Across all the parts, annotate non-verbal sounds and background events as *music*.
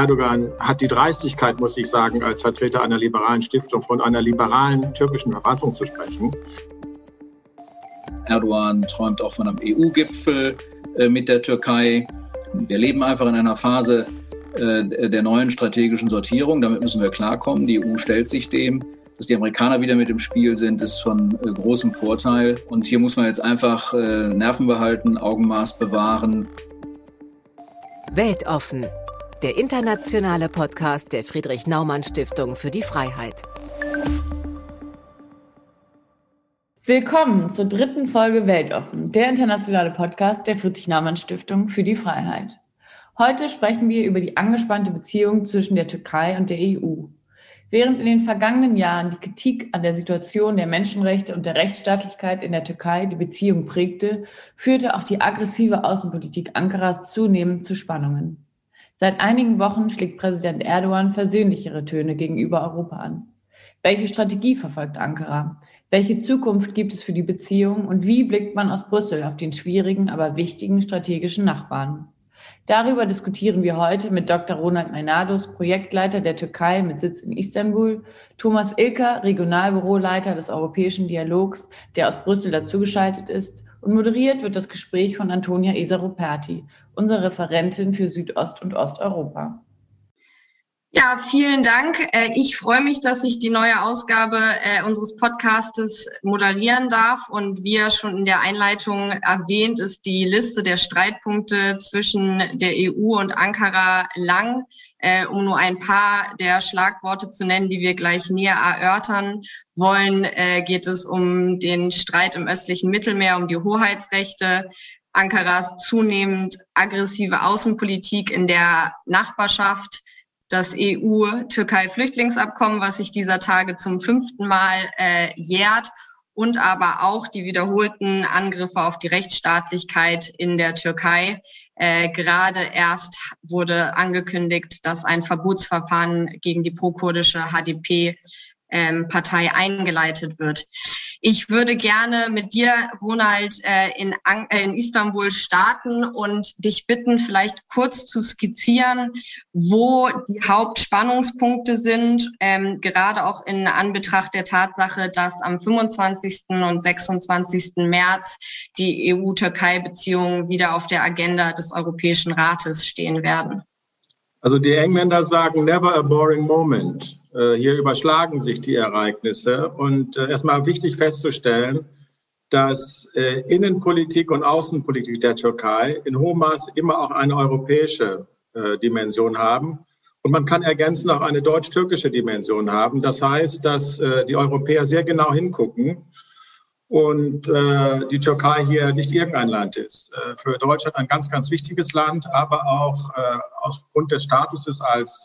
Erdogan hat die Dreistigkeit, muss ich sagen, als Vertreter einer liberalen Stiftung von einer liberalen türkischen Verfassung zu sprechen. Erdogan träumt auch von einem EU-Gipfel äh, mit der Türkei. Wir leben einfach in einer Phase äh, der neuen strategischen Sortierung. Damit müssen wir klarkommen. Die EU stellt sich dem. Dass die Amerikaner wieder mit im Spiel sind, ist von äh, großem Vorteil. Und hier muss man jetzt einfach Nerven behalten, Augenmaß bewahren. Weltoffen der internationale Podcast der Friedrich Naumann Stiftung für die Freiheit. Willkommen zur dritten Folge Weltoffen, der internationale Podcast der Friedrich Naumann Stiftung für die Freiheit. Heute sprechen wir über die angespannte Beziehung zwischen der Türkei und der EU. Während in den vergangenen Jahren die Kritik an der Situation der Menschenrechte und der Rechtsstaatlichkeit in der Türkei die Beziehung prägte, führte auch die aggressive Außenpolitik Ankaras zunehmend zu Spannungen. Seit einigen Wochen schlägt Präsident Erdogan versöhnlichere Töne gegenüber Europa an. Welche Strategie verfolgt Ankara? Welche Zukunft gibt es für die Beziehung und wie blickt man aus Brüssel auf den schwierigen, aber wichtigen strategischen Nachbarn? Darüber diskutieren wir heute mit Dr. Ronald Meinados, Projektleiter der Türkei mit Sitz in Istanbul, Thomas Ilker, Regionalbüroleiter des Europäischen Dialogs, der aus Brüssel dazugeschaltet ist, und moderiert wird das Gespräch von Antonia Esaroperti, unserer Referentin für Südost- und Osteuropa. Ja, vielen Dank. Äh, ich freue mich, dass ich die neue Ausgabe äh, unseres Podcastes moderieren darf. Und wie ja schon in der Einleitung erwähnt, ist die Liste der Streitpunkte zwischen der EU und Ankara lang. Äh, um nur ein paar der Schlagworte zu nennen, die wir gleich näher erörtern wollen, geht es um den Streit im östlichen Mittelmeer, um die Hoheitsrechte, Ankaras zunehmend aggressive Außenpolitik in der Nachbarschaft, das EU-Türkei-Flüchtlingsabkommen, was sich dieser Tage zum fünften Mal äh, jährt und aber auch die wiederholten Angriffe auf die Rechtsstaatlichkeit in der Türkei. Äh, gerade erst wurde angekündigt, dass ein Verbotsverfahren gegen die prokurdische HDP ähm, eingeleitet wird. Ich würde gerne mit dir, Ronald, äh, in, äh, in Istanbul starten und dich bitten, vielleicht kurz zu skizzieren, wo die Hauptspannungspunkte sind, ähm, gerade auch in Anbetracht der Tatsache, dass am 25. und 26. März die EU-Türkei-Beziehungen wieder auf der Agenda des Europäischen Rates stehen werden. Also die Engländer sagen, never a boring moment. Äh, hier überschlagen sich die Ereignisse. Und äh, erstmal wichtig festzustellen, dass äh, Innenpolitik und Außenpolitik der Türkei in hohem Maß immer auch eine europäische Dimension haben. Und man kann ergänzend auch eine deutsch-türkische Dimension haben. Das heißt, dass die Europäer sehr genau hingucken und die Türkei hier nicht irgendein Land ist. für Deutschland ein ganz, ganz wichtiges Land, aber auch aufgrund des Statuses als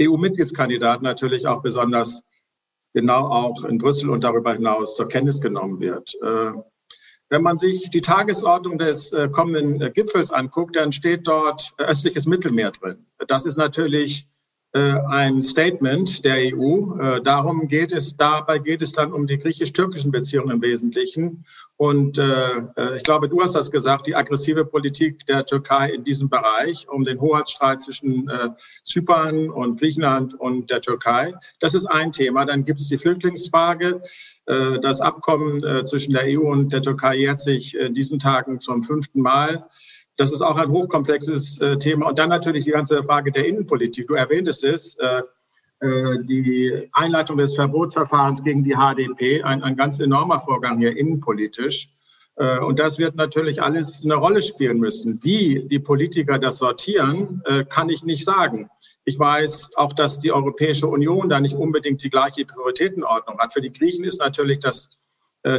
EU-Mitgliedskandidat natürlich auch besonders genau auch in Brüssel und darüber hinaus zur Kenntnis genommen wird. Äh, wenn man sich die Tagesordnung des äh, kommenden äh, Gipfels anguckt, dann steht dort östliches Mittelmeer drin. Das ist natürlich ein Statement der EU. Äh, darum geht es, dabei geht es dann um die griechisch-türkischen Beziehungen im Wesentlichen. Und äh, ich glaube, du hast das gesagt, die aggressive Politik der Türkei in diesem Bereich, um den Hoheitsstreit zwischen Zypern und Griechenland und der Türkei. Das ist ein Thema. Dann gibt es die Flüchtlingsfrage. Das Abkommen zwischen der EU und der Türkei jährt sich in diesen Tagen zum fünften Mal. Das ist auch ein hochkomplexes äh, Thema. Und dann natürlich die ganze Frage der Innenpolitik. Du erwähntest es, äh, äh die Einleitung des Verbotsverfahrens gegen die HDP, ein, ein ganz enormer Vorgang hier innenpolitisch. Äh, und das wird natürlich alles eine Rolle spielen müssen. Wie die Politiker das sortieren, äh, kann ich nicht sagen. Ich weiß auch, dass die Europäische Union da nicht unbedingt die gleiche Prioritätenordnung hat. Für die Griechen ist natürlich das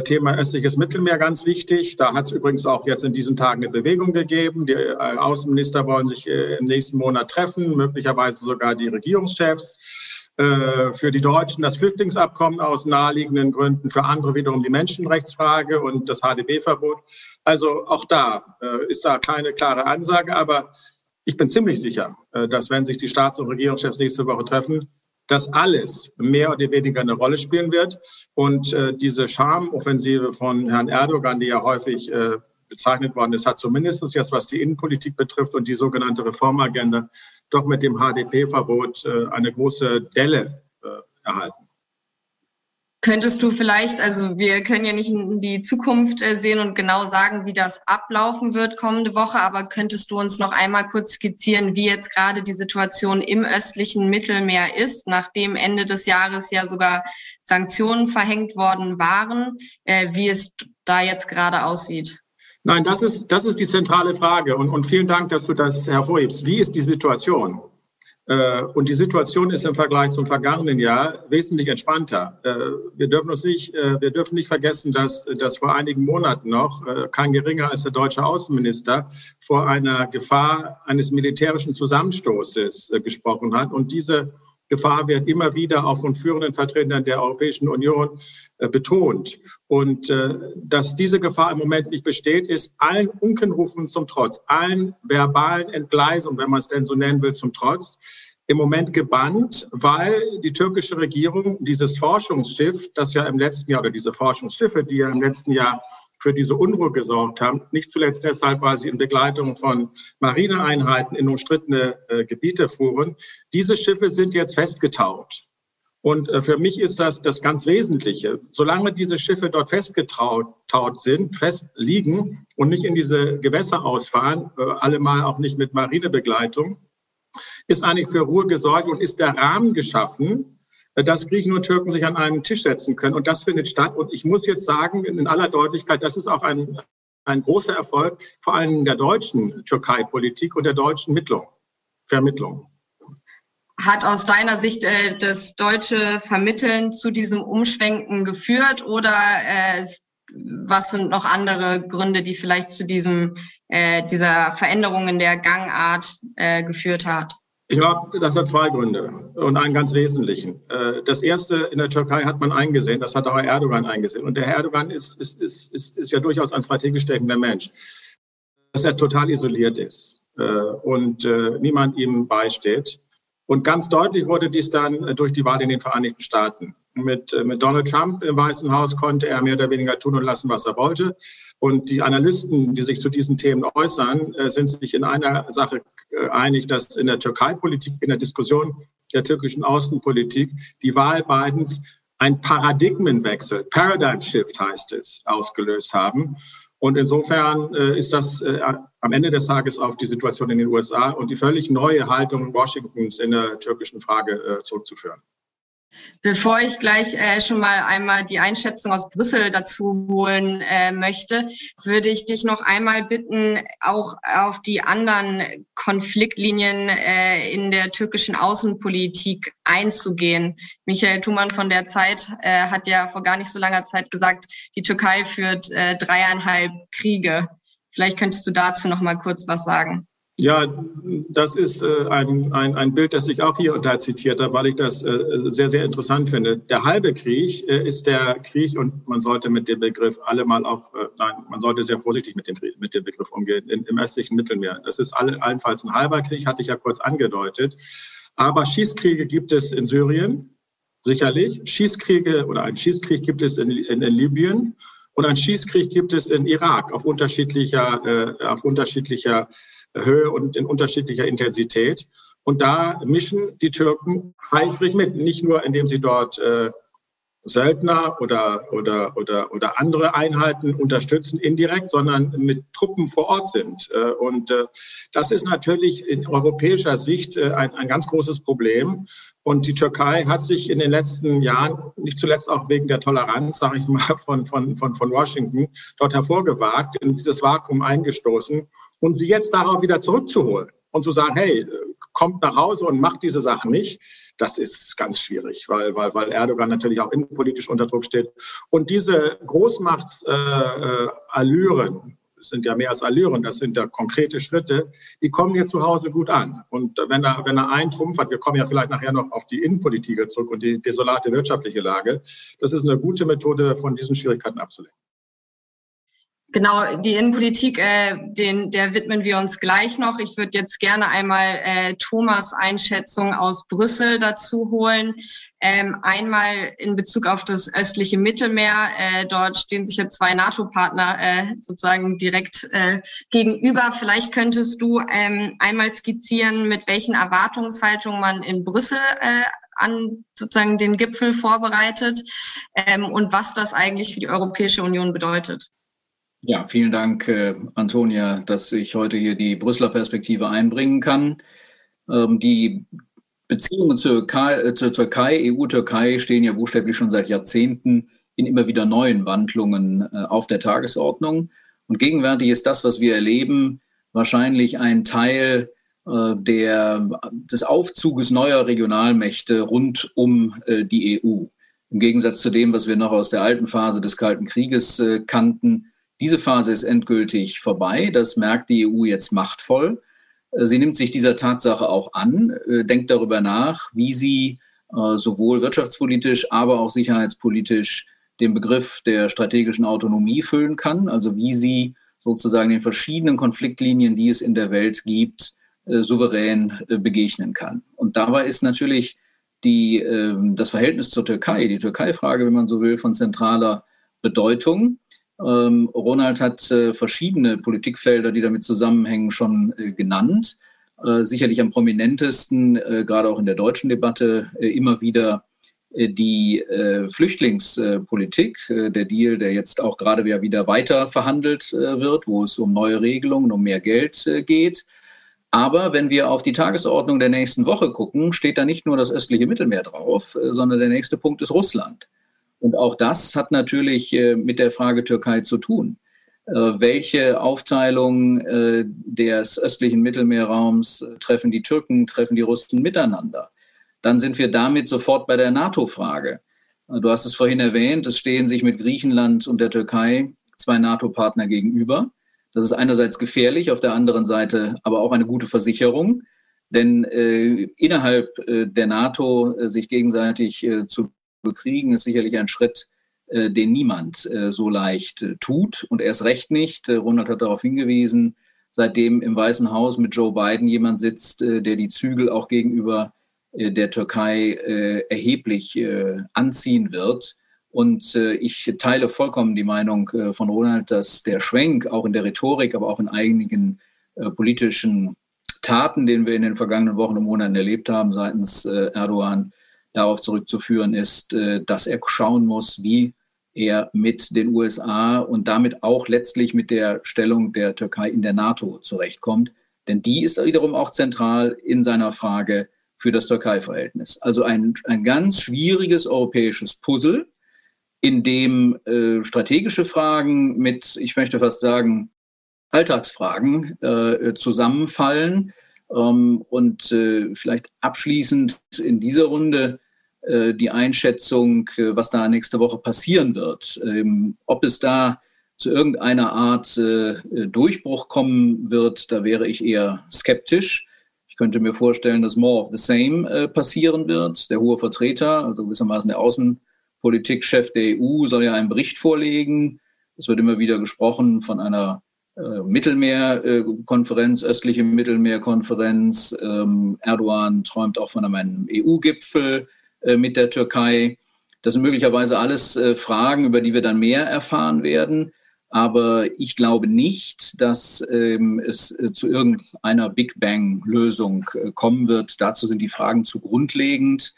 Thema östliches Mittelmeer ganz wichtig. Da hat es übrigens auch jetzt in diesen Tagen eine Bewegung gegeben. Die äh, Außenminister wollen sich äh, im nächsten Monat treffen, möglicherweise sogar die Regierungschefs. Für die Deutschen das Flüchtlingsabkommen aus naheliegenden Gründen, für andere wiederum die Menschenrechtsfrage und das HDB-Verbot. Also auch da ist da keine klare Ansage, aber ich bin ziemlich sicher, dass wenn sich die Staats- und Regierungschefs nächste Woche treffen, dass alles mehr oder weniger eine Rolle spielen wird. Und äh, diese Schamoffensive von Herrn Erdogan, die ja häufig äh, bezeichnet worden ist, hat zumindest jetzt, was die Innenpolitik betrifft und die sogenannte Reformagenda, doch mit dem HDP-Verbot äh, eine große Delle äh, erhalten. Könntest du vielleicht, also wir können ja nicht in die Zukunft äh, sehen und genau sagen, wie das ablaufen wird kommende Woche, aber könntest du uns noch einmal kurz skizzieren, wie jetzt gerade die Situation im östlichen Mittelmeer ist, nachdem Ende des Jahres ja sogar Sanktionen verhängt worden waren, äh, wie es da jetzt gerade aussieht? Nein, das ist, das ist die zentrale Frage und, und vielen Dank, dass du das hervorhebst. Wie ist die Situation? Äh, und die Situation ist im Vergleich zum vergangenen Jahr wesentlich entspannter. Äh, wir dürfen uns nicht, äh, wir dürfen nicht vergessen, dass, dass vor einigen Monaten noch kein geringer als der deutsche Außenminister vor einer Gefahr eines militärischen Zusammenstoßes gesprochen hat. Und diese Gefahr wird immer wieder auch von führenden Vertretern der Europäischen Union betont. Und dass diese Gefahr im Moment nicht besteht, ist allen Unkenrufen zum Trotz, allen verbalen Entgleisungen, wenn man es denn so nennen will, zum Trotz, im Moment gebannt, weil die türkische Regierung dieses Forschungsschiff, das ja im letzten Jahr, oder diese Forschungsschiffe, die ja im letzten Jahr für diese Unruhe gesorgt haben, nicht zuletzt deshalb, weil sie in Begleitung von Marineeinheiten in umstrittene äh, Gebiete fuhren. Diese Schiffe sind jetzt festgetaut. Und äh, für mich ist das das ganz Wesentliche. Solange diese Schiffe dort festgetaut sind, fest liegen und nicht in diese Gewässer ausfahren, äh, allemal auch nicht mit Marinebegleitung, ist eigentlich für Ruhe gesorgt und ist der Rahmen geschaffen, dass Griechen und Türken sich an einen Tisch setzen können. Und das findet statt. Und ich muss jetzt sagen, in aller Deutlichkeit, das ist auch ein, ein großer Erfolg, vor allem der deutschen Türkei-Politik und der deutschen Mittlung, Vermittlung. Hat aus deiner Sicht äh, das deutsche Vermitteln zu diesem Umschwenken geführt oder äh, was sind noch andere Gründe, die vielleicht zu diesem, äh, dieser Veränderung in der Gangart äh, geführt hat? Ich glaube, das hat zwei Gründe und einen ganz wesentlichen. Äh, das erste, in der Türkei hat man eingesehen, das hat auch Erdogan eingesehen. Und der Erdogan ist, ist, ist, ist, ist ja durchaus ein strategisch denkender Mensch, dass er total isoliert ist äh, und äh, niemand ihm beisteht. Und ganz deutlich wurde dies dann durch die Wahl in den Vereinigten Staaten. Mit, mit Donald Trump im Weißen Haus konnte er mehr oder weniger tun und lassen, was er wollte. Und die Analysten, die sich zu diesen Themen äußern, sind sich in einer Sache einig, dass in der Türkei-Politik, in der Diskussion der türkischen Außenpolitik, die Wahl Bidens ein Paradigmenwechsel, Paradigm Shift heißt es, ausgelöst haben. Und insofern äh, ist das äh, am Ende des Tages auf die Situation in den USA und die völlig neue Haltung Washingtons in der türkischen Frage äh, zurückzuführen. Bevor ich gleich äh, schon mal einmal die Einschätzung aus Brüssel dazu holen äh, möchte, würde ich dich noch einmal bitten, auch auf die anderen Konfliktlinien äh, in der türkischen Außenpolitik einzugehen. Michael Thumann von der Zeit äh, hat ja vor gar nicht so langer Zeit gesagt, die Türkei führt äh, dreieinhalb Kriege. Vielleicht könntest du dazu noch mal kurz was sagen. Ja, das ist äh, ein, ein, ein Bild, das ich auch hier und da zitiert habe, weil ich das äh, sehr, sehr interessant finde. Der halbe Krieg äh, ist der Krieg und man sollte mit dem Begriff alle mal auch, nein, man sollte sehr vorsichtig mit dem, mit dem Begriff umgehen, in, im östlichen Mittelmeer. Das ist alle, allenfalls ein halber Krieg, hatte ich ja kurz angedeutet. Aber Schießkriege gibt es in Syrien, sicherlich. Schießkriege oder ein Schießkrieg gibt es in, in, in Libyen und ein Schießkrieg gibt es in Irak auf unterschiedlicher, auf unterschiedlicher Höhe und in unterschiedlicher Intensität. Und da mischen die Türken eifrig mit, nicht nur indem sie dort äh, Söldner oder, oder, oder, oder andere Einheiten unterstützen indirekt, sondern mit Truppen vor Ort sind. Äh, und äh, das ist natürlich in europäischer Sicht äh, ein, ein ganz großes Problem. Und die Türkei hat sich in den letzten Jahren, nicht zuletzt auch wegen der Toleranz, sage ich mal, von, von, von, von Washington, dort hervorgewagt, in dieses Vakuum eingestoßen und sie jetzt darauf wieder zurückzuholen und zu sagen, hey, kommt nach Hause und macht diese Sachen nicht, das ist ganz schwierig, weil, weil, weil Erdogan natürlich auch innenpolitisch unter Druck steht. Und diese Großmachtsallüren, äh, sind ja mehr als Allüren, das sind ja konkrete Schritte, die kommen hier zu Hause gut an. Und wenn er, wenn er einen Trumpf hat, wir kommen ja vielleicht nachher noch auf die Innenpolitik zurück und die desolate wirtschaftliche Lage, das ist eine gute Methode, von diesen Schwierigkeiten abzulenken. Genau, die Innenpolitik, äh, den, der widmen wir uns gleich noch. Ich würde jetzt gerne einmal äh, Thomas Einschätzung aus Brüssel dazu holen. Ähm, einmal in Bezug auf das östliche Mittelmeer. Äh, dort stehen sich ja zwei NATO-Partner äh, sozusagen direkt äh, gegenüber. Vielleicht könntest du ähm, einmal skizzieren, mit welchen Erwartungshaltungen man in Brüssel äh, an sozusagen den Gipfel vorbereitet ähm, und was das eigentlich für die Europäische Union bedeutet. Ja, vielen Dank, äh, Antonia, dass ich heute hier die Brüsseler Perspektive einbringen kann. Ähm, die Beziehungen zur, Türkei, äh, zur Türkei, EU-Türkei, stehen ja buchstäblich schon seit Jahrzehnten in immer wieder neuen Wandlungen äh, auf der Tagesordnung. Und gegenwärtig ist das, was wir erleben, wahrscheinlich ein Teil äh, der, des Aufzuges neuer Regionalmächte rund um äh, die EU. Im Gegensatz zu dem, was wir noch aus der alten Phase des Kalten Krieges äh, kannten, diese Phase ist endgültig vorbei. Das merkt die EU jetzt machtvoll. Äh, sie nimmt sich dieser Tatsache auch an, äh, denkt darüber nach, wie sie äh, sowohl wirtschaftspolitisch, aber auch sicherheitspolitisch den Begriff der strategischen Autonomie füllen kann, also wie sie sozusagen den verschiedenen Konfliktlinien, die es in der Welt gibt, souverän begegnen kann. Und dabei ist natürlich die, ähm, das Verhältnis zur Türkei, die Türkei-Frage, wenn man so will, von zentraler Bedeutung. Ähm, Ronald hat äh, verschiedene Politikfelder, die damit zusammenhängen, schon äh, genannt. Äh, sicherlich am prominentesten, äh, gerade auch in der deutschen Debatte, äh, immer wieder äh, die Flüchtlingspolitik, der Deal, der jetzt auch gerade wieder weiter verhandelt wird, wo es um neue Regelungen, um mehr Geld geht. Aber wenn wir auf die Tagesordnung der nächsten Woche gucken, steht da nicht nur das östliche Mittelmeer drauf, sondern der nächste Punkt ist Russland. Und auch das hat natürlich äh, mit der Frage Türkei zu tun. Äh, welche Aufteilung äh, des östlichen Mittelmeerraums treffen die Türken, treffen die Russen miteinander? Dann sind wir damit sofort bei der NATO-Frage. Du hast es vorhin erwähnt, es stehen sich mit Griechenland und der Türkei zwei NATO-Partner gegenüber. Das ist einerseits gefährlich, auf der anderen Seite aber auch eine gute Versicherung. Denn äh, innerhalb äh, der NATO äh, sich gegenseitig zu bekriegen, ist sicherlich ein Schritt, äh, den niemand äh, so leicht äh, tut und erst recht nicht. Ronald hat darauf hingewiesen, seitdem im Weißen Haus mit Joe Biden jemand sitzt, der die Zügel auch gegenüber der Türkei erheblich anziehen wird. Und ich teile vollkommen die Meinung von Ronald, dass der Schwenk auch in der Rhetorik, aber auch in einigen politischen Taten, den wir in den vergangenen Wochen und Monaten erlebt haben seitens Erdogan, darauf zurückzuführen ist, äh, dass er schauen muss, wie er mit den USA und damit auch letztlich mit der Stellung der Türkei in der NATO zurechtkommt. Denn die ist wiederum auch zentral in seiner Frage für das Türkei-Verhältnis. Also ein, ein ganz schwieriges europäisches Puzzle, in dem äh, strategische Fragen mit, ich möchte fast sagen, Alltagsfragen äh, zusammenfallen. Ähm, und äh, vielleicht abschließend in dieser Runde äh, die Einschätzung, äh, was da nächste Woche passieren wird. Ähm, ob es da zu irgendeiner Art äh, Durchbruch kommen wird, da wäre ich eher skeptisch. Ich könnte mir vorstellen, dass more of the same passieren wird. Der hohe Vertreter, also gewissermaßen der Außenpolitikchef der EU, soll ja einen Bericht vorlegen. Es wird immer wieder gesprochen von einer Mittelmeerkonferenz, östliche Mittelmeerkonferenz. Ähm, Erdogan träumt auch von einem EU-Gipfel. Äh, mit der Türkei. Das sind möglicherweise alles äh, Fragen, über die wir dann mehr erfahren werden. Aber ich glaube nicht, dass ähm, es äh, zu irgendeiner Big Bang-Lösung kommen wird. Dazu sind die Fragen zu grundlegend.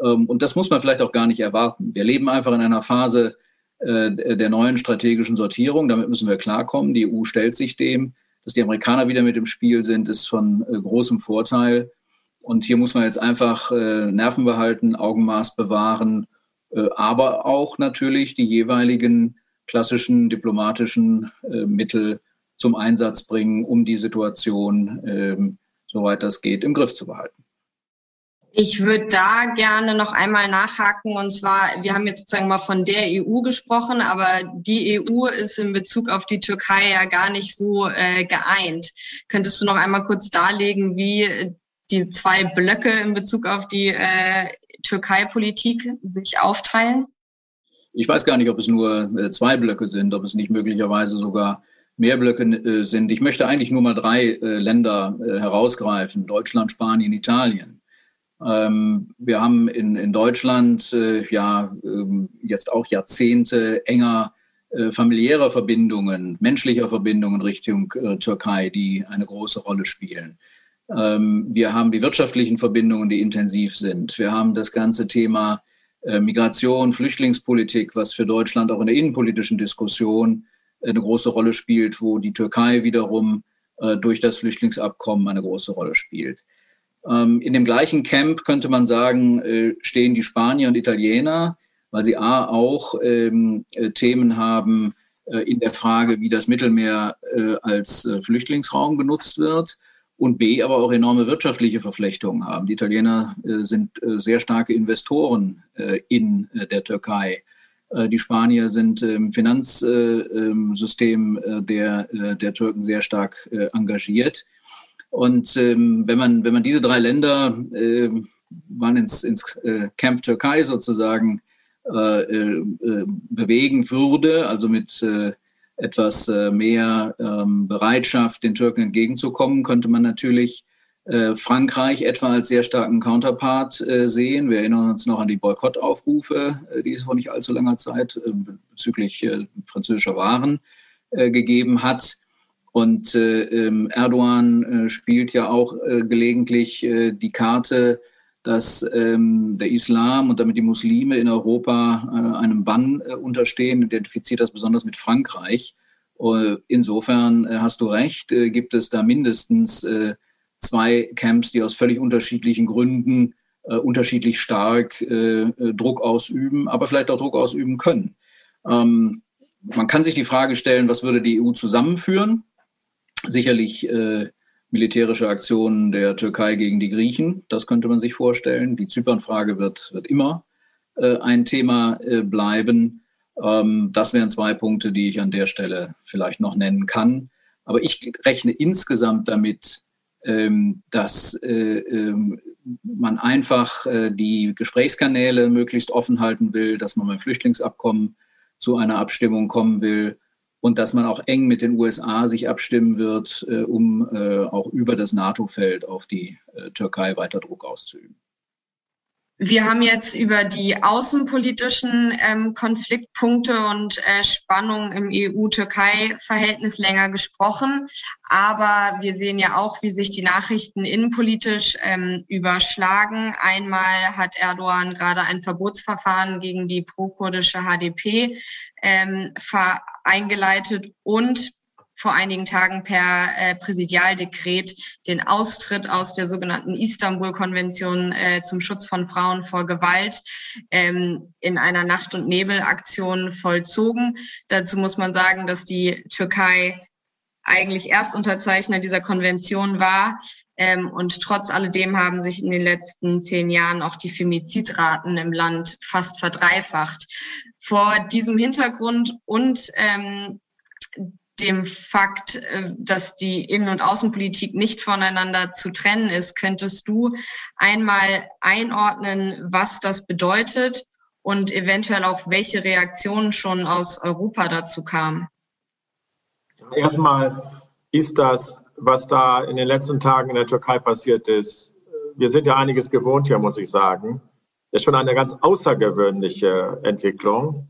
Ähm, und das muss man vielleicht auch gar nicht erwarten. Wir leben einfach in einer Phase der neuen strategischen Sortierung. Damit müssen wir klarkommen. Die EU stellt sich dem. Dass die Amerikaner wieder mit im Spiel sind, ist von großem Vorteil. Und hier muss man jetzt einfach äh, Nerven behalten, Augenmaß bewahren, äh, aber auch natürlich die jeweiligen klassischen diplomatischen äh, Mittel zum Einsatz bringen, um die Situation, ähm, soweit das geht, im Griff zu behalten. Ich würde da gerne noch einmal nachhaken. Und zwar, wir haben jetzt sozusagen mal von der EU gesprochen, aber die EU ist in Bezug auf die Türkei ja gar nicht so äh, geeint. Könntest du noch einmal kurz darlegen, wie die zwei Blöcke in Bezug auf die äh, Türkei-Politik sich aufteilen? Ich weiß gar nicht, ob es nur äh, zwei Blöcke sind, ob es nicht möglicherweise sogar mehr Blöcke äh, sind. Ich möchte eigentlich nur mal drei äh, Länder herausgreifen, Deutschland, Spanien, Italien. Ähm, wir haben in, in Deutschland ja ähm, jetzt auch Jahrzehnte enger familiärer Verbindungen, menschlicher Verbindungen Richtung Türkei, die eine große Rolle spielen. Ähm, wir haben die wirtschaftlichen Verbindungen, die intensiv sind. Wir haben das ganze Thema äh, Migration, Flüchtlingspolitik, was für Deutschland auch in der innenpolitischen Diskussion äh, eine große Rolle spielt, wo die Türkei wiederum äh, durch das Flüchtlingsabkommen eine große Rolle spielt. Ähm, in dem gleichen Camp könnte man sagen, stehen die Spanier und Italiener, weil sie A auch ähm, Themen haben in der Frage, wie das Mittelmeer als Flüchtlingsraum genutzt wird und B, aber auch enorme wirtschaftliche Verflechtungen haben. Die Italiener äh, sind äh, sehr starke Investoren äh, in der Türkei. Die Spanier sind im Finanzsystem äh, der, der Türken sehr stark engagiert. Und ähm, wenn, man, wenn man diese drei Länder mal ins, ins Camp Türkei sozusagen bewegen würde, also mit etwas äh, mehr ähm, Bereitschaft, den Türken entgegenzukommen, könnte man natürlich äh, Frankreich etwa als sehr starken Counterpart äh, sehen. Wir erinnern uns noch an die Boykottaufrufe, die es vor nicht allzu langer Zeit bezüglich französischer Waren gegeben hat. Und ähm, Erdogan spielt ja auch gelegentlich die Karte, dass ähm, der Islam und damit die Muslime in Europa äh, einem Bann äh, unterstehen, identifiziert das besonders mit Frankreich. Uh, insofern äh, hast du recht, äh, gibt es da mindestens äh, zwei Camps, die aus völlig unterschiedlichen Gründen äh, unterschiedlich stark Druck ausüben, aber vielleicht auch Druck ausüben können. Ähm, man kann sich die Frage stellen, was würde die EU zusammenführen? Sicherlich militärische Aktionen der Türkei gegen die Griechen. Das könnte man sich vorstellen. Die Zypernfrage wird, wird immer äh, ein Thema äh, bleiben. Ähm, das wären zwei Punkte, die ich an der Stelle vielleicht noch nennen kann. Aber ich rechne insgesamt damit, ähm, dass äh, ähm, man einfach äh, die Gesprächskanäle möglichst offen halten will, dass man beim Flüchtlingsabkommen zu einer Abstimmung kommen will und dass man auch eng mit den USA sich abstimmen wird, äh, um äh, auch über das NATO-Feld auf die äh, Türkei weiter Druck auszuüben. Wir haben jetzt über die außenpolitischen ähm, Konfliktpunkte und äh, Spannungen im EU-Türkei-Verhältnis länger gesprochen. Aber wir sehen ja auch, wie sich die Nachrichten innenpolitisch ähm, überschlagen. Einmal hat Erdogan gerade ein Verbotsverfahren gegen die pro-kurdische HDP ähm, eingeleitet und vor einigen Tagen per äh, Präsidialdekret den Austritt aus der sogenannten Istanbul-Konvention äh, zum Schutz von Frauen vor Gewalt ähm, in einer Nacht- und Nebelaktion vollzogen. Dazu muss man sagen, dass die Türkei eigentlich Erstunterzeichner dieser Konvention war. Ähm, und trotz alledem haben sich in den letzten zehn Jahren auch die Femizidraten im Land fast verdreifacht. Vor diesem Hintergrund und ähm, dem Fakt, äh, dass die Innen- und Außenpolitik nicht voneinander zu trennen ist, könntest du einmal einordnen, was das bedeutet und eventuell auch welche Reaktionen schon aus Europa dazu kamen? Erstmal ist das, was da in den letzten Tagen in der Türkei passiert ist, wir sind ja einiges gewohnt hier, muss ich sagen, ist schon eine ganz außergewöhnliche Entwicklung.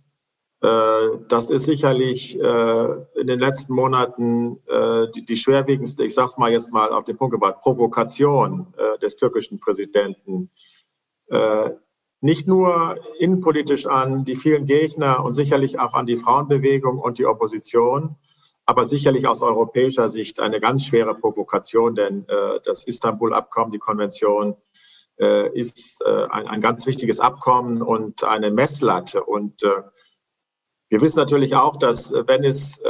Äh, das ist sicherlich äh, in den letzten Monaten äh, die, schwerwiegendste, ich sage es mal jetzt mal auf den Punkt gebracht, Provokation des türkischen Präsidenten. Nicht nur innenpolitisch an die vielen Gegner und sicherlich auch an die Frauenbewegung und die Opposition, aber sicherlich aus europäischer Sicht eine ganz schwere Provokation, denn das Istanbul-Abkommen, die Konvention, ist ein ganz wichtiges Abkommen und eine Messlatte. Und wir wissen natürlich auch, dass äh, wenn es äh,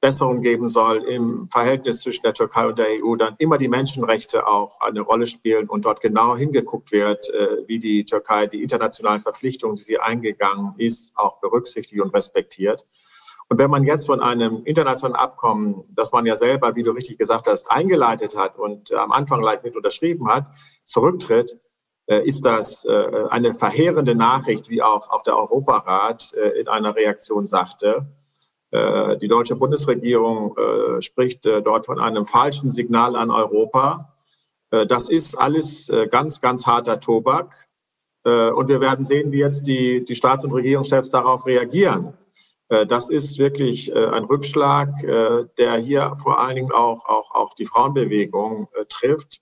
Besserung geben soll im Verhältnis zwischen der Türkei und der EU, dann immer die Menschenrechte auch eine Rolle spielen und dort genau hingeguckt wird, äh, wie die Türkei die internationalen Verpflichtungen, die sie eingegangen ist, auch berücksichtigt und respektiert. Und wenn man jetzt von einem internationalen Abkommen, das man ja selber, wie du richtig gesagt hast, eingeleitet hat und am Anfang gleich mit unterschrieben hat, zurücktritt, ist das eine verheerende Nachricht, wie auch, der Europarat in einer Reaktion sagte. Die deutsche Bundesregierung spricht dort von einem falschen Signal an Europa. Das ist alles ganz, ganz harter Tobak. Und wir werden sehen, wie jetzt die, die Staats- und Regierungschefs darauf reagieren. Äh, das ist wirklich äh, ein Rückschlag, äh, der hier vor allen Dingen auch, auch, auch die Frauenbewegung trifft.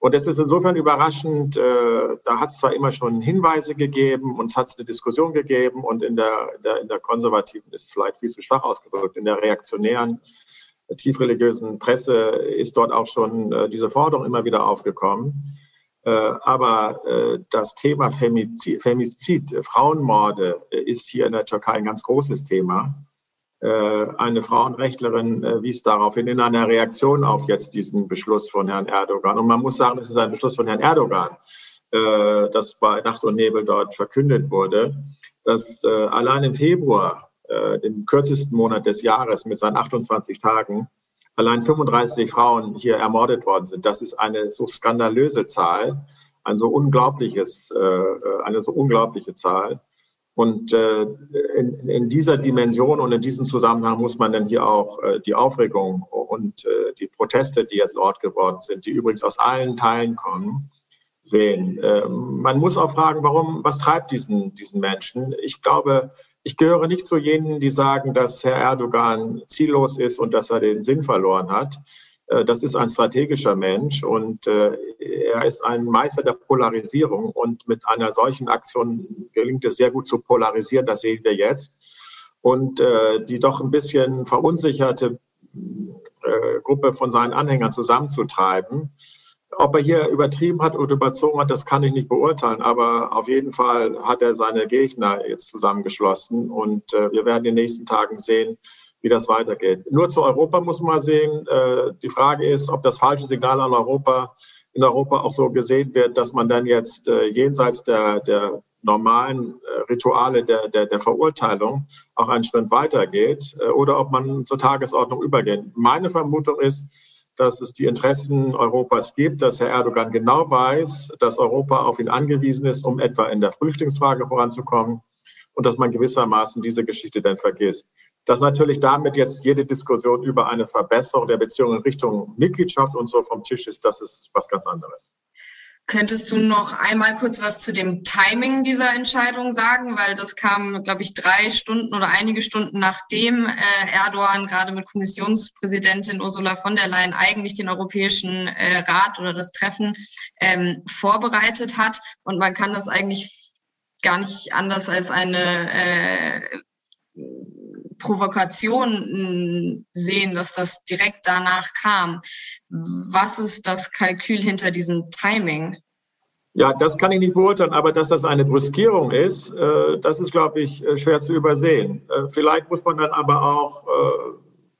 Und es ist insofern überraschend, da hat es zwar immer schon Hinweise gegeben, uns hat es eine Diskussion gegeben und in der, der, in der konservativen ist vielleicht viel zu schwach ausgedrückt, in der reaktionären, tiefreligiösen Presse ist dort auch schon diese Forderung immer wieder aufgekommen. Äh, aber äh, das Thema Femizid, Femizid, Frauenmorde äh, ist hier in der Türkei ein ganz großes Thema. Eine Frauenrechtlerin wies darauf hin in einer Reaktion auf jetzt diesen Beschluss von Herrn Erdogan. Und man muss sagen, es ist ein Beschluss von Herrn Erdogan, das bei Nacht und Nebel dort verkündet wurde, dass allein im Februar, dem kürzesten Monat des Jahres mit seinen 28 Tagen, allein 35 Frauen hier ermordet worden sind. Das ist eine so skandalöse Zahl, ein so unglaubliches, äh, eine so unglaubliche Zahl. Und äh, in, dieser Dimension und in diesem Zusammenhang muss man dann hier auch äh, die Aufregung und äh, die Proteste, die jetzt Ort geworden sind, die übrigens aus allen Teilen kommen, sehen. Ähm, man muss auch fragen, warum, was treibt diesen, diesen Menschen? Ich glaube, ich gehöre nicht zu jenen, die sagen, dass Herr Erdogan ziellos ist und dass er den Sinn verloren hat. Äh, das ist ein strategischer Mensch und äh, er ist ein Meister der Polarisierung und mit einer solchen Aktion gelingt es sehr gut zu polarisieren, das sehen wir jetzt. Und äh, die doch ein bisschen verunsicherte Gruppe von seinen Anhängern zusammenzutreiben. Ob er hier übertrieben hat oder überzogen hat, das kann ich nicht beurteilen. Aber auf jeden Fall hat er seine Gegner jetzt zusammengeschlossen. Und wir werden in den nächsten Tagen sehen, wie das weitergeht. Nur zu Europa muss man sehen. Äh, die Frage ist, ob das falsche Signal an Europa in Europa auch so gesehen wird, dass man dann jetzt äh, jenseits der, der normalen äh, Rituale der, der, der Verurteilung auch einen Schritt weitergeht oder ob man zur Tagesordnung übergeht. Meine Vermutung ist, dass es die Interessen Europas gibt, dass Herr Erdogan genau weiß, dass Europa auf ihn angewiesen ist, um etwa in der Flüchtlingsfrage voranzukommen und dass man gewissermaßen diese Geschichte dann vergisst. Dass natürlich damit jetzt jede Diskussion über eine Verbesserung der Beziehungen in Richtung Mitgliedschaft und so vom Tisch ist, das ist was ganz anderes. Könntest du noch einmal kurz was zu dem Timing dieser Entscheidung sagen? Weil das kam, glaube ich, drei Stunden oder einige Stunden nachdem äh, Erdogan gerade mit Kommissionspräsidentin Ursula von der Leyen eigentlich den Europäischen äh, Rat oder das Treffen ähm, vorbereitet hat. Und man kann das eigentlich gar nicht anders als eine äh, Provokation sehen, dass das direkt danach kam. Was ist das Kalkül hinter diesem Timing? Ja, das kann ich nicht beurteilen, aber dass das eine Brüskierung ist, äh, das ist, glaube ich, äh, schwer zu übersehen. Äh, vielleicht muss man dann aber auch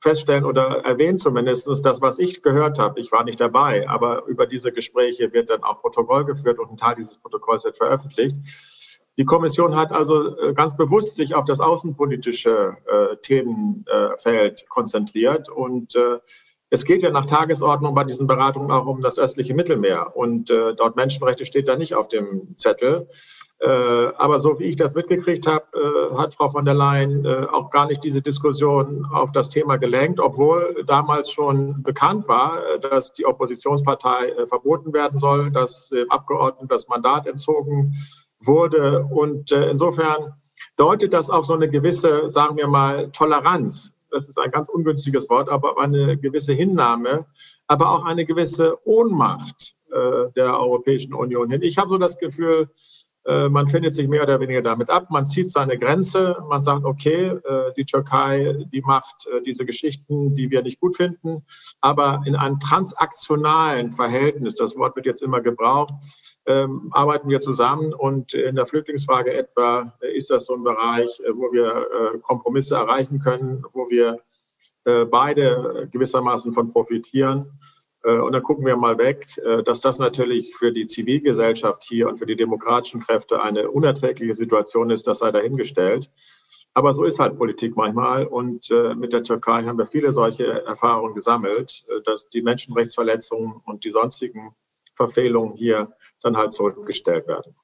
feststellen oder erwähnen zumindest das, was ich gehört habe. Ich war nicht dabei, aber über diese Gespräche wird dann auch Protokoll geführt und ein Teil dieses Protokolls wird veröffentlicht die Kommission hat also äh, ganz bewusst sich auf das außenpolitische äh, Themenfeld konzentriert und äh, es geht ja nach Tagesordnung bei diesen Beratungen auch um das östliche Mittelmeer und äh, dort Menschenrechte steht da nicht auf dem Zettel. Äh, aber so wie ich das mitgekriegt habe, äh, hat Frau von der Leyen auch gar nicht diese Diskussion auf das Thema gelenkt, obwohl damals schon bekannt war, dass die Oppositionspartei verboten werden soll, dass dem Abgeordneten das Mandat entzogen wurde. Und äh, insofern deutet das auch so eine gewisse, sagen wir mal, Toleranz. Das ist ein ganz ungünstiges Wort, aber eine gewisse Hinnahme, aber auch eine gewisse Ohnmacht äh, der Europäischen Union hin. Ich habe so das Gefühl, äh, man findet sich mehr oder weniger damit ab. Man zieht seine Grenze. Man sagt, okay, äh, die Türkei, die macht äh, diese Geschichten, die wir nicht gut finden. Aber in einem transaktionalen Verhältnis, das Wort wird jetzt immer gebraucht, ähm, arbeiten wir zusammen und in der Flüchtlingsfrage etwa ist das so ein Bereich, äh, wo wir äh, Kompromisse erreichen können, wo wir äh, beide gewissermaßen von profitieren. Äh, und dann gucken wir mal weg, äh, dass das natürlich für die Zivilgesellschaft hier und für die demokratischen Kräfte eine unerträgliche Situation ist, das sei dahingestellt. Aber so ist halt Politik manchmal. Und äh, mit der Türkei haben wir viele solche Erfahrungen gesammelt, dass die Menschenrechtsverletzungen und die sonstigen Verfehlungen hier dann halt zurückgestellt werden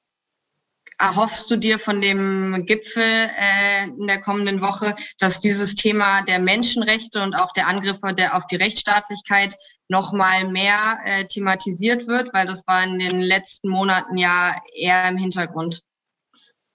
erhoffst du dir von dem Gipfel äh, in der kommenden Woche, dass dieses Thema der Menschenrechte und auch der Angriffe der, auf die Rechtsstaatlichkeit noch mal mehr äh, thematisiert wird, weil das war in den letzten Monaten ja eher im Hintergrund.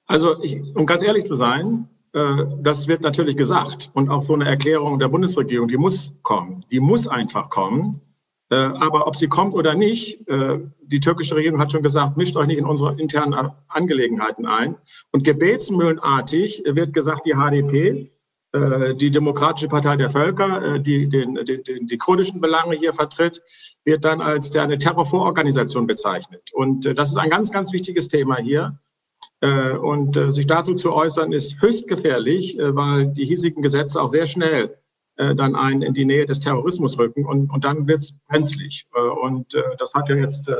Also, ich, um ganz ehrlich zu sein, äh, das wird natürlich gesagt und auch so eine Erklärung der Bundesregierung, die muss kommen, die muss einfach kommen. Äh, aber ob sie kommt oder nicht, äh, die türkische Regierung hat schon gesagt, mischt euch nicht in unsere internen Angelegenheiten ein. Und gebetsmühlenartig wird gesagt, die HDP, äh, die Demokratische Partei der Völker, die den, den, die kurdischen Belange hier vertritt, wird dann als eine Terrorvororganisation bezeichnet. Und das ist ein ganz, ganz wichtiges Thema hier. Und sich dazu zu äußern, ist höchst gefährlich, weil die hiesigen Gesetze auch sehr schnell äh, dann einen in die Nähe des Terrorismus rücken und, und dann wird es brenzlig. Äh, und äh, das hat ja jetzt äh,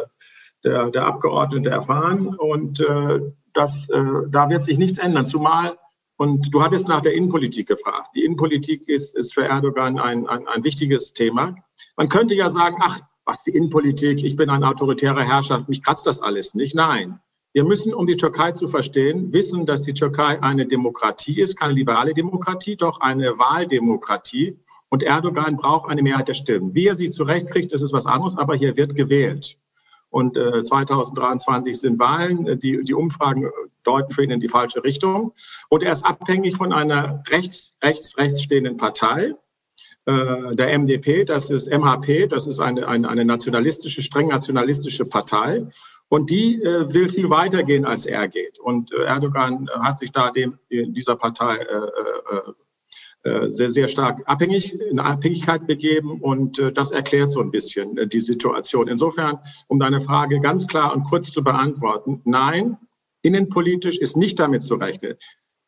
der, der Abgeordnete erfahren und äh, das, äh, da wird sich nichts ändern, zumal und du hattest nach der Innenpolitik gefragt. Die Innenpolitik ist, ist für Erdogan ein, ein, ein wichtiges Thema. Man könnte ja sagen, ach, was die Innenpolitik, ich bin ein autoritärer Herrschaft, mich kratzt das alles nicht. Nein, wir müssen, um die Türkei zu verstehen, wissen, dass die Türkei eine Demokratie ist, keine liberale Demokratie, doch eine Wahldemokratie. Und Erdogan braucht eine Mehrheit der Stimmen. Wie er sie zurechtkriegt, das ist was anderes, aber hier wird gewählt. Und äh, 2023 sind Wahlen. Die, die Umfragen deuten für ihn in die falsche Richtung. Und er ist abhängig von einer rechts, rechts, rechts stehenden Partei, äh, der MDP, das ist MHP, das ist eine, eine, eine nationalistische, streng nationalistische Partei. Und die äh, will viel weiter gehen, als er geht. Und äh, Erdogan äh, hat sich da dem, in dieser Partei äh, äh, äh, sehr, sehr stark abhängig, in Abhängigkeit begeben. Und äh, das erklärt so ein bisschen äh, die Situation. Insofern, um deine Frage ganz klar und kurz zu beantworten, nein, innenpolitisch ist nicht damit zu rechnen.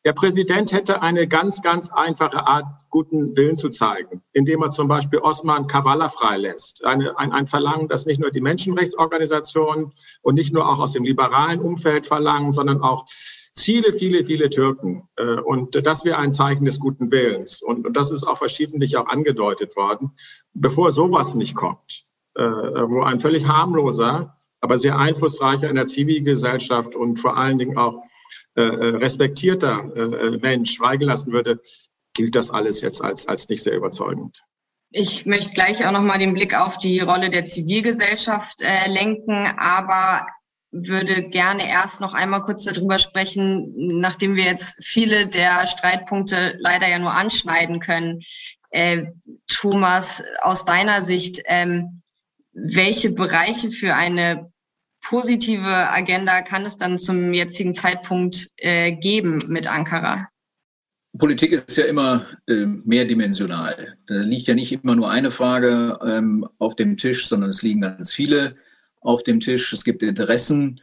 Der Präsident hätte eine ganz, ganz einfache Art, guten Willen zu zeigen, indem er zum Beispiel Osman Kavala freilässt. Eine, ein, ein Verlangen, das nicht nur die Menschenrechtsorganisationen und nicht nur auch aus dem liberalen Umfeld verlangen, sondern auch viele, viele, viele Türken. Äh, und das wäre ein Zeichen des guten Willens. Und, und das ist auch verschiedentlich auch angedeutet worden. Bevor sowas nicht kommt, äh, wo ein völlig harmloser, aber sehr einflussreicher in der Zivilgesellschaft und vor allen Dingen auch äh, äh, respektierter äh, Mensch freigelassen würde, gilt das alles jetzt als, als nicht sehr überzeugend. Ich möchte gleich auch nochmal den Blick auf die Rolle der Zivilgesellschaft äh, lenken, aber würde gerne erst noch einmal kurz darüber sprechen, nachdem wir jetzt viele der Streitpunkte leider ja nur anschneiden können. Äh, Thomas, aus deiner Sicht, ähm, welche Bereiche für eine positive Agenda kann es dann zum jetzigen Zeitpunkt äh, geben mit Ankara? Politik ist ja immer äh, mehrdimensional. Da liegt ja nicht immer nur eine Frage ähm, auf dem Tisch, sondern es liegen ganz viele auf dem Tisch. Es gibt Interessen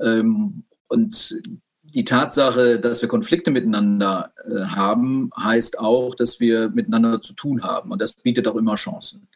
ähm, und die Tatsache, dass wir Konflikte miteinander äh, haben, heißt auch, dass wir miteinander zu tun haben. Und das bietet auch immer Chancen.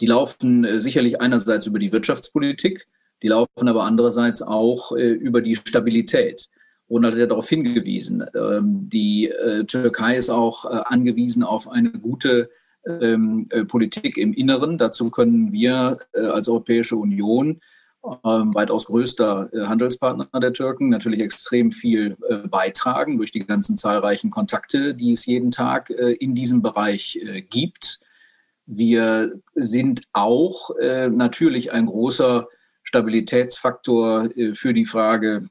Die laufen äh, sicherlich einerseits über die Wirtschaftspolitik, die laufen aber andererseits auch äh, über die Stabilität. Ronald hat ja darauf hingewiesen. Ähm, die äh, Türkei ist auch äh, angewiesen auf eine gute ähm, äh, Politik im Inneren. Dazu können wir äh, als Europäische Union, ähm, weitaus größter äh, Handelspartner der Türken, natürlich extrem viel beitragen durch die ganzen zahlreichen Kontakte, die es jeden Tag in diesem Bereich gibt. Wir sind auch natürlich ein großer Stabilitätsfaktor äh, für die Frage,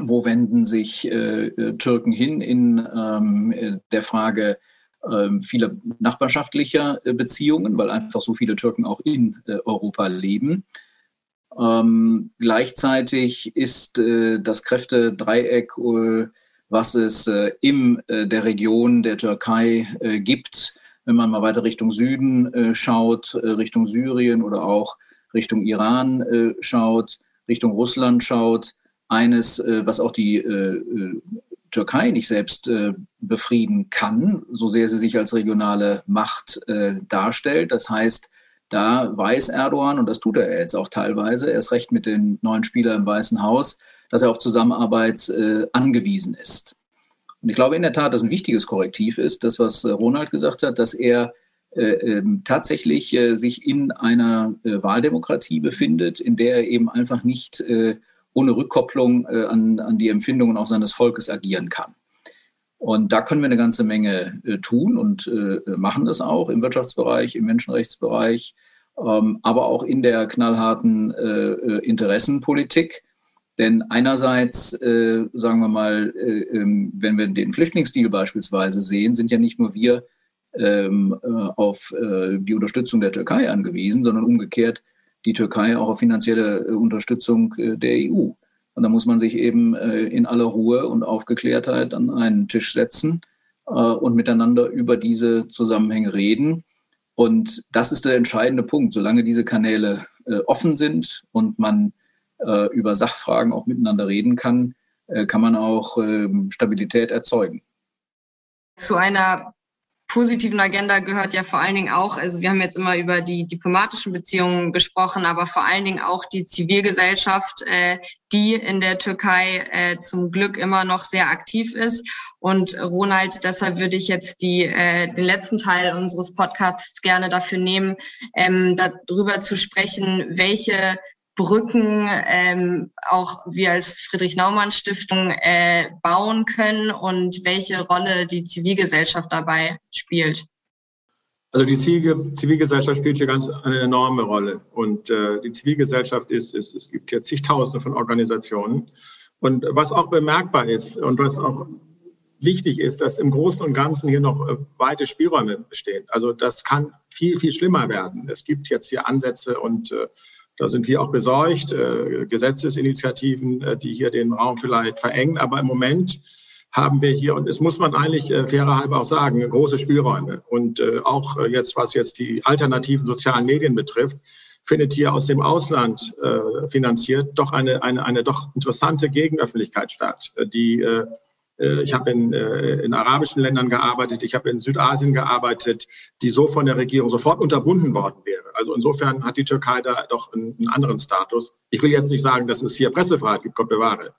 wo wenden sich äh, äh, Türken hin in ähm, der Frage ähm, vieler nachbarschaftlicher Beziehungen, weil einfach so viele Türken auch in Europa leben. Ähm, gleichzeitig ist das Kräftedreieck, was es in der Region der Türkei gibt, wenn man mal weiter Richtung Süden schaut, Richtung Syrien oder auch Richtung Iran äh, schaut, Richtung Russland schaut. Eines, äh, was auch die äh, äh Türkei nicht selbst äh, befrieden kann, so sehr sie sich als regionale Macht äh, darstellt. Das heißt, da weiß Erdogan, und das tut er jetzt auch teilweise, erst recht mit den neuen Spielern im Weißen Haus, dass er auf Zusammenarbeit angewiesen ist. Und ich glaube in der Tat, dass ein wichtiges Korrektiv ist, das, was Ronald gesagt hat, dass er tatsächlich äh, sich in einer äh, Wahldemokratie befindet, in der er eben einfach nicht ohne Rückkopplung an, an die Empfindungen auch seines Volkes agieren kann. Und da können wir eine ganze Menge tun und machen das auch im Wirtschaftsbereich, im Menschenrechtsbereich, ähm, aber auch in der knallharten Interessenpolitik. Denn einerseits, sagen wir mal, ähm, wenn wir den Flüchtlingsdeal beispielsweise sehen, sind ja nicht nur wir ähm, äh, auf äh, die Unterstützung der Türkei angewiesen, sondern umgekehrt die Türkei auch auf finanzielle äh, Unterstützung äh, der EU. Und da muss man sich eben äh, in aller Ruhe und Aufgeklärtheit an einen Tisch setzen äh, und miteinander über diese Zusammenhänge reden. Und das ist der entscheidende Punkt. Solange diese Kanäle offen sind und man über Sachfragen auch miteinander reden kann, kann man auch ähm, Stabilität erzeugen. Zu einer positiven Agenda gehört ja vor allen Dingen auch, also wir haben jetzt immer über die diplomatischen Beziehungen gesprochen, aber vor allen Dingen auch die Zivilgesellschaft, äh, die in der Türkei äh, zum Glück immer noch sehr aktiv ist. Und Ronald, deshalb würde ich jetzt die, äh, den letzten Teil unseres Podcasts gerne dafür nehmen, ähm, darüber zu sprechen, welche Brücken ähm, auch wir als Friedrich-Naumann-Stiftung äh, bauen können und welche Rolle die Zivilgesellschaft dabei spielt. Also die Zivilgesellschaft spielt hier ganz eine enorme Rolle. Und äh, die Zivilgesellschaft ist, ist, es gibt hier zigtausende von Organisationen. Und was auch bemerkbar ist und was auch wichtig ist, dass im Großen und Ganzen hier noch äh, weite Spielräume bestehen. Also das kann viel, viel schlimmer werden. Es gibt jetzt hier Ansätze und äh, da sind wir auch besorgt, äh, Gesetzesinitiativen, äh, die hier den Raum vielleicht verengen. Aber im Moment haben wir hier, und es muss man eigentlich äh, fairer halber auch sagen, große Spielräume. Und äh, auch äh, jetzt, was jetzt die alternativen sozialen Medien betrifft, findet hier aus dem Ausland äh, finanziert doch eine, eine, eine doch interessante Gegenöffentlichkeit statt, äh, die äh, ich habe in, äh, in arabischen Ländern gearbeitet, ich habe in Südasien gearbeitet, die so von der Regierung sofort unterbunden worden wäre. Also insofern hat die Türkei da doch einen, einen anderen Status. Ich will jetzt nicht sagen, dass es hier Pressefreiheit gibt, Gott bewahre.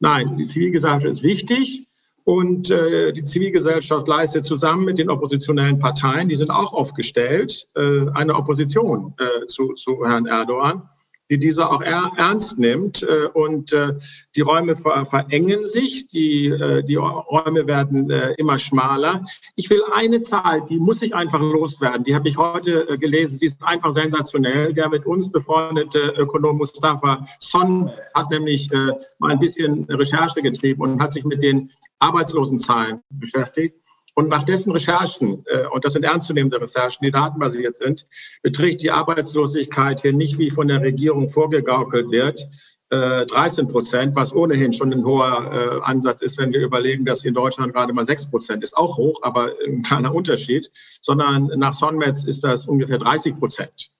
Nein, die Zivilgesellschaft ist wichtig. Und äh, die Zivilgesellschaft leistet zusammen mit den oppositionellen Parteien, die sind auch aufgestellt, äh, eine Opposition äh, zu, zu Herrn Erdogan die dieser auch er, ernst nimmt. Äh, und äh, die Räume ver verengen sich, die, äh, die Räume werden äh, immer schmaler. Ich will eine Zahl, die muss ich einfach loswerden, die habe ich heute äh, gelesen, die ist einfach sensationell. Der mit uns befreundete Ökonom Mustafa Son hat nämlich äh, mal ein bisschen Recherche getrieben und hat sich mit den Arbeitslosenzahlen beschäftigt. Und nach dessen Recherchen, äh, und das sind ernstzunehmende Recherchen, die datenbasiert sind, beträgt die Arbeitslosigkeit hier nicht, wie von der Regierung vorgegaukelt wird, 13 äh, Prozent, was ohnehin schon ein hoher äh, Ansatz ist, wenn wir überlegen, dass in Deutschland gerade mal 6 Prozent ist. Auch hoch, aber ein kleiner Unterschied, sondern nach Sonmetz ist das ungefähr 30 Prozent.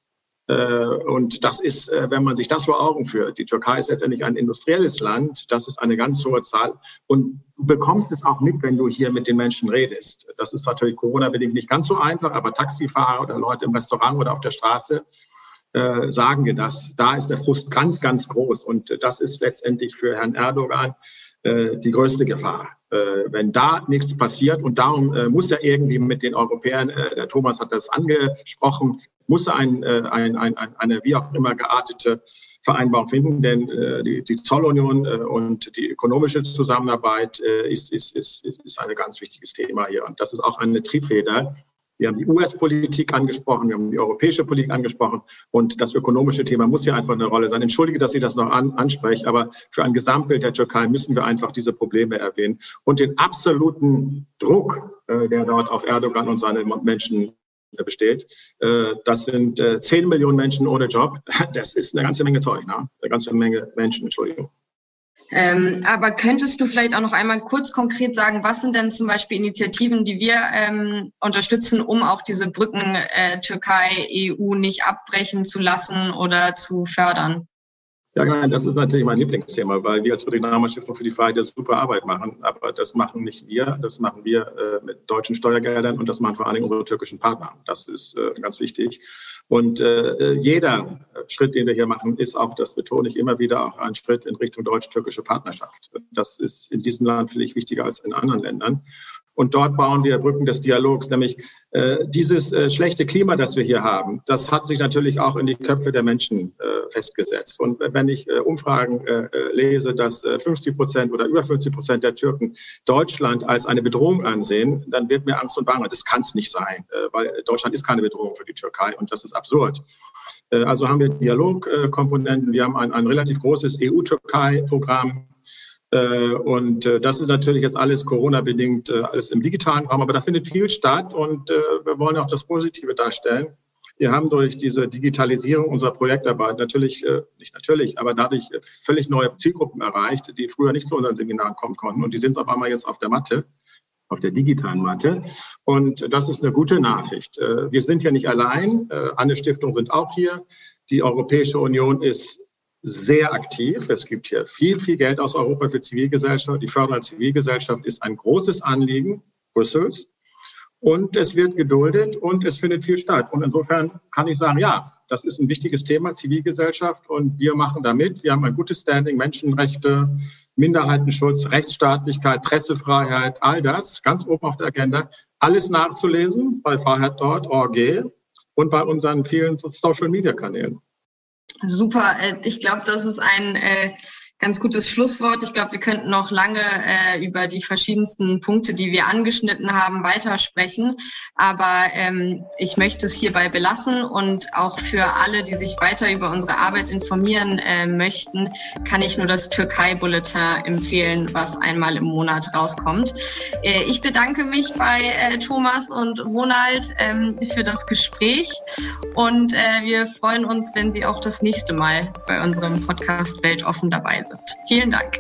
Äh, und das ist, äh, wenn man sich das vor Augen führt, die Türkei ist letztendlich ein industrielles Land, das ist eine ganz hohe Zahl. Und du bekommst es auch mit, wenn du hier mit den Menschen redest. Das ist natürlich Corona-bedingt nicht ganz so einfach, aber Taxifahrer oder Leute im Restaurant oder auf der Straße äh, sagen dir das. Da ist der Frust ganz, ganz groß. Und das ist letztendlich für Herrn Erdogan äh, die größte Gefahr. Äh, wenn da nichts passiert und darum äh, muss er irgendwie mit den Europäern, der Thomas hat das angesprochen, muss er ein, ein, ein, eine wie auch immer geartete Vereinbarung finden, denn die, die Zollunion und die ökonomische Zusammenarbeit ist, ist, ist, ist ein ganz wichtiges Thema hier. Und das ist auch eine Triebfeder, wir haben die US-Politik angesprochen, wir haben die europäische Politik angesprochen und das ökonomische Thema muss hier einfach eine Rolle sein. Entschuldige, dass ich das noch an, anspreche, aber für ein Gesamtbild der Türkei müssen wir einfach diese Probleme erwähnen und den absoluten Druck, äh, der dort auf Erdogan und seine Menschen besteht. Äh, das sind äh, 10 Millionen Menschen ohne Job. *laughs* Das ist eine ganze Menge Zeug, ne? eine ganze Menge Menschen, Entschuldigung. Ähm, aber könntest du vielleicht auch noch einmal kurz konkret sagen, was sind denn zum Beispiel Initiativen, die wir ähm, unterstützen, um auch diese Brücken äh, Türkei-EU nicht abbrechen zu lassen oder zu fördern? Ja, das ist natürlich mein Lieblingsthema, weil wir als Friedrich-Naumann-Stiftung für die Freiheit super Arbeit machen. Aber das machen nicht wir, das machen wir äh, mit deutschen Steuergeldern und das machen vor allen Dingen unsere türkischen Partner. Das ist äh, ganz wichtig. Und äh, jeder Schritt, den wir hier machen, ist auch, das betone ich immer wieder, auch ein Schritt in Richtung deutsch-türkische Partnerschaft. Das ist in diesem Land vielleicht wichtiger als in anderen Ländern. Und dort bauen wir Brücken des Dialogs, nämlich äh, dieses äh, schlechte Klima, das wir hier haben, das hat sich natürlich auch in die Köpfe der Menschen äh, festgesetzt. Und wenn ich äh, Umfragen äh, äh lese, dass 50 Prozent oder über 50 Prozent der Türken Deutschland als eine Bedrohung ansehen, dann wird mir Angst und Bange. Das kann es nicht sein, äh, weil Deutschland ist keine Bedrohung für die Türkei und das ist absurd. Äh, also haben wir Dialogkomponenten, wir haben ein, ein relativ großes EU-Türkei-Programm äh, und äh, das ist natürlich jetzt alles Corona-bedingt, äh, alles im digitalen Raum, aber da findet viel statt und wir wollen auch das Positive darstellen. Wir haben durch diese Digitalisierung unserer Projektarbeit natürlich, nicht natürlich, aber dadurch völlig neue Zielgruppen erreicht, die früher nicht zu unseren Seminaren kommen konnten. Und die sind auf einmal jetzt auf der Matte, auf der digitalen Matte. Und das ist eine gute Nachricht. Wir sind ja nicht allein. Andere Stiftungen sind auch hier. Die Europäische Union ist sehr aktiv. Es gibt hier viel, viel Geld aus Europa für Zivilgesellschaft. Die Förderung der Zivilgesellschaft ist ein großes Anliegen Brüssels. Und es wird geduldet und es findet viel statt. Und insofern kann ich sagen, ja, das ist ein wichtiges Thema, Zivilgesellschaft. Und wir machen da mit. Wir haben ein gutes Standing, Menschenrechte, Minderheitenschutz, Rechtsstaatlichkeit, Pressefreiheit, all das ganz oben auf der Agenda. Alles nachzulesen bei freiheit.org und bei unseren vielen Social-Media-Kanälen. Super. Äh, ich glaube, das ist ein äh, ganz gutes Schlusswort. Ich glaube, wir könnten noch lange äh, über die verschiedensten Punkte, die wir angeschnitten haben, weitersprechen. Aber ähm, ich möchte es hierbei belassen und auch für alle, die sich weiter über unsere Arbeit informieren äh, möchten, kann ich nur das Türkei-Bulletin empfehlen, was einmal im Monat rauskommt. Äh, ich bedanke mich bei äh, Thomas und Ronald ähm, für das Gespräch und äh, wir freuen uns, wenn Sie auch das nächste Mal bei unserem Podcast Weltoffen dabei sind sind. Vielen Dank.